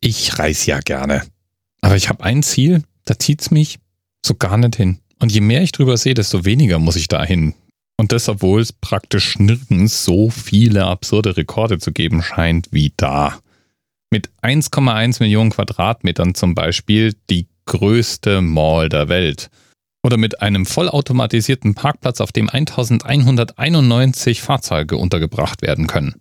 Ich reise ja gerne. Aber ich habe ein Ziel, da zieht's mich so gar nicht hin. Und je mehr ich drüber sehe, desto weniger muss ich da hin. Und das, obwohl es praktisch nirgends so viele absurde Rekorde zu geben scheint wie da. Mit 1,1 Millionen Quadratmetern zum Beispiel die größte Mall der Welt. Oder mit einem vollautomatisierten Parkplatz, auf dem 1191 Fahrzeuge untergebracht werden können.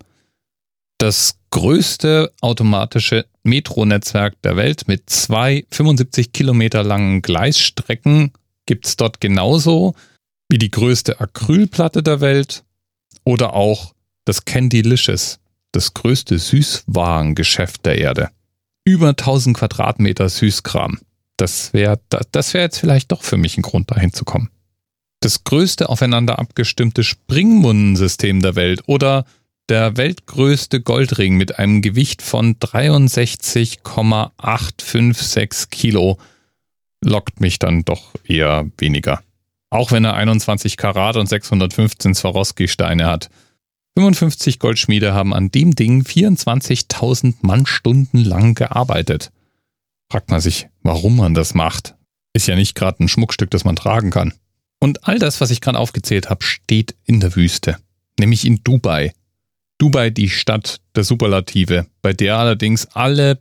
Das größte automatische Metronetzwerk der Welt mit zwei 75 Kilometer langen Gleisstrecken gibt es dort genauso wie die größte Acrylplatte der Welt oder auch das Candylicious, das größte Süßwarengeschäft der Erde. Über 1000 Quadratmeter Süßkram. Das wäre das wär jetzt vielleicht doch für mich ein Grund, dahin zu kommen. Das größte aufeinander abgestimmte Springmunnensystem der Welt oder der weltgrößte Goldring mit einem Gewicht von 63,856 Kilo lockt mich dann doch eher weniger. Auch wenn er 21 Karat und 615 Swarovski-Steine hat. 55 Goldschmiede haben an dem Ding 24.000 Mannstunden lang gearbeitet. Fragt man sich, warum man das macht. Ist ja nicht gerade ein Schmuckstück, das man tragen kann. Und all das, was ich gerade aufgezählt habe, steht in der Wüste. Nämlich in Dubai. Dubai die Stadt der Superlative, bei der allerdings alle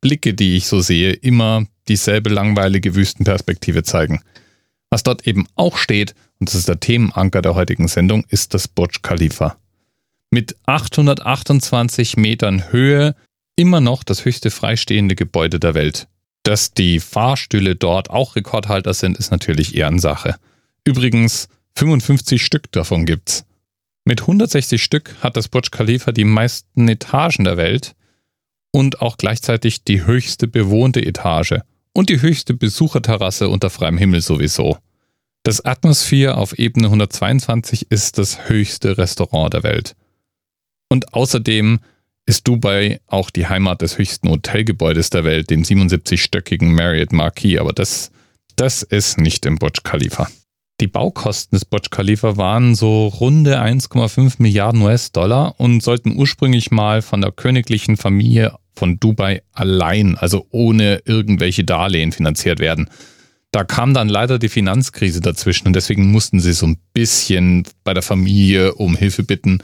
Blicke, die ich so sehe, immer dieselbe langweilige Wüstenperspektive zeigen. Was dort eben auch steht, und das ist der Themenanker der heutigen Sendung, ist das Burj Khalifa. Mit 828 Metern Höhe immer noch das höchste freistehende Gebäude der Welt. Dass die Fahrstühle dort auch Rekordhalter sind, ist natürlich Ehrensache. Übrigens, 55 Stück davon gibt's. Mit 160 Stück hat das Burj Khalifa die meisten Etagen der Welt und auch gleichzeitig die höchste bewohnte Etage und die höchste Besucherterrasse unter freiem Himmel sowieso. Das Atmosphere auf Ebene 122 ist das höchste Restaurant der Welt. Und außerdem ist Dubai auch die Heimat des höchsten Hotelgebäudes der Welt, dem 77-stöckigen Marriott Marquis, aber das, das ist nicht im Burj Khalifa. Die Baukosten des Burj Khalifa waren so runde 1,5 Milliarden US-Dollar und sollten ursprünglich mal von der königlichen Familie von Dubai allein, also ohne irgendwelche Darlehen finanziert werden. Da kam dann leider die Finanzkrise dazwischen und deswegen mussten sie so ein bisschen bei der Familie um Hilfe bitten.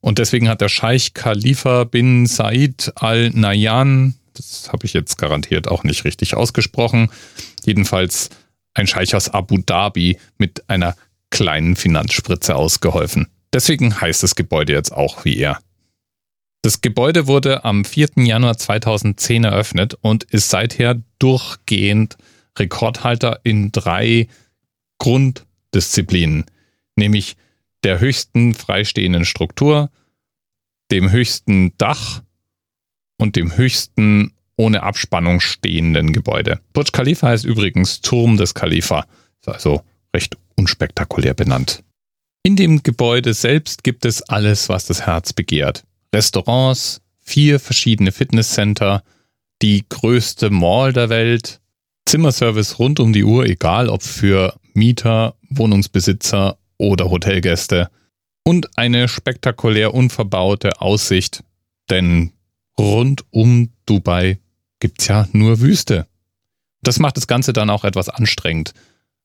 Und deswegen hat der Scheich Khalifa bin Said al Nayan, das habe ich jetzt garantiert auch nicht richtig ausgesprochen, jedenfalls ein Scheich aus Abu Dhabi mit einer kleinen Finanzspritze ausgeholfen. Deswegen heißt das Gebäude jetzt auch wie er. Das Gebäude wurde am 4. Januar 2010 eröffnet und ist seither durchgehend Rekordhalter in drei Grunddisziplinen, nämlich der höchsten freistehenden Struktur, dem höchsten Dach und dem höchsten ohne Abspannung stehenden Gebäude. Burj Khalifa heißt übrigens Turm des Khalifa, ist also recht unspektakulär benannt. In dem Gebäude selbst gibt es alles, was das Herz begehrt. Restaurants, vier verschiedene Fitnesscenter, die größte Mall der Welt, Zimmerservice rund um die Uhr, egal ob für Mieter, Wohnungsbesitzer oder Hotelgäste und eine spektakulär unverbaute Aussicht, denn rund um Dubai gibt's ja nur Wüste. Das macht das Ganze dann auch etwas anstrengend.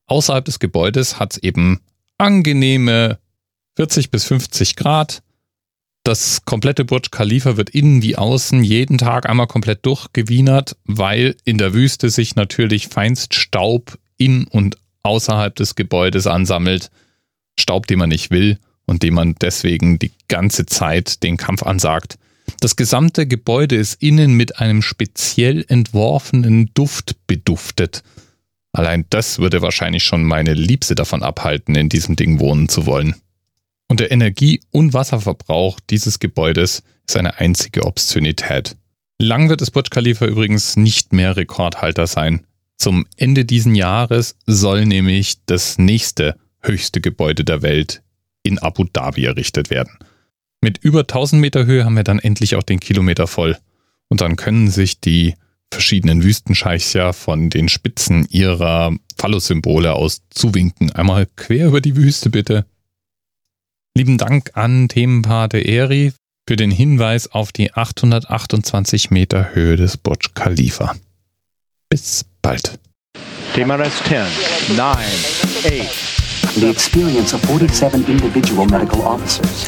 Außerhalb des Gebäudes hat's eben angenehme 40 bis 50 Grad. Das komplette Burj Khalifa wird innen wie außen jeden Tag einmal komplett durchgewienert, weil in der Wüste sich natürlich feinst Staub in und außerhalb des Gebäudes ansammelt. Staub, den man nicht will und dem man deswegen die ganze Zeit den Kampf ansagt. Das gesamte Gebäude ist innen mit einem speziell entworfenen Duft beduftet. Allein das würde wahrscheinlich schon meine Liebste davon abhalten, in diesem Ding wohnen zu wollen. Und der Energie- und Wasserverbrauch dieses Gebäudes ist eine einzige Obszönität. Lang wird das Burj Khalifa übrigens nicht mehr Rekordhalter sein. Zum Ende diesen Jahres soll nämlich das nächste höchste Gebäude der Welt in Abu Dhabi errichtet werden. Mit über 1000 Meter Höhe haben wir dann endlich auch den Kilometer voll. Und dann können sich die verschiedenen Wüstenscheichs ja von den Spitzen ihrer Phallus-Symbole aus zuwinken. Einmal quer über die Wüste bitte. Lieben Dank an Themenpate Eri für den Hinweis auf die 828 Meter Höhe des Burj Khalifa. Bis bald. TMRS 10, 9, 8. The experience of 47 individual medical officers.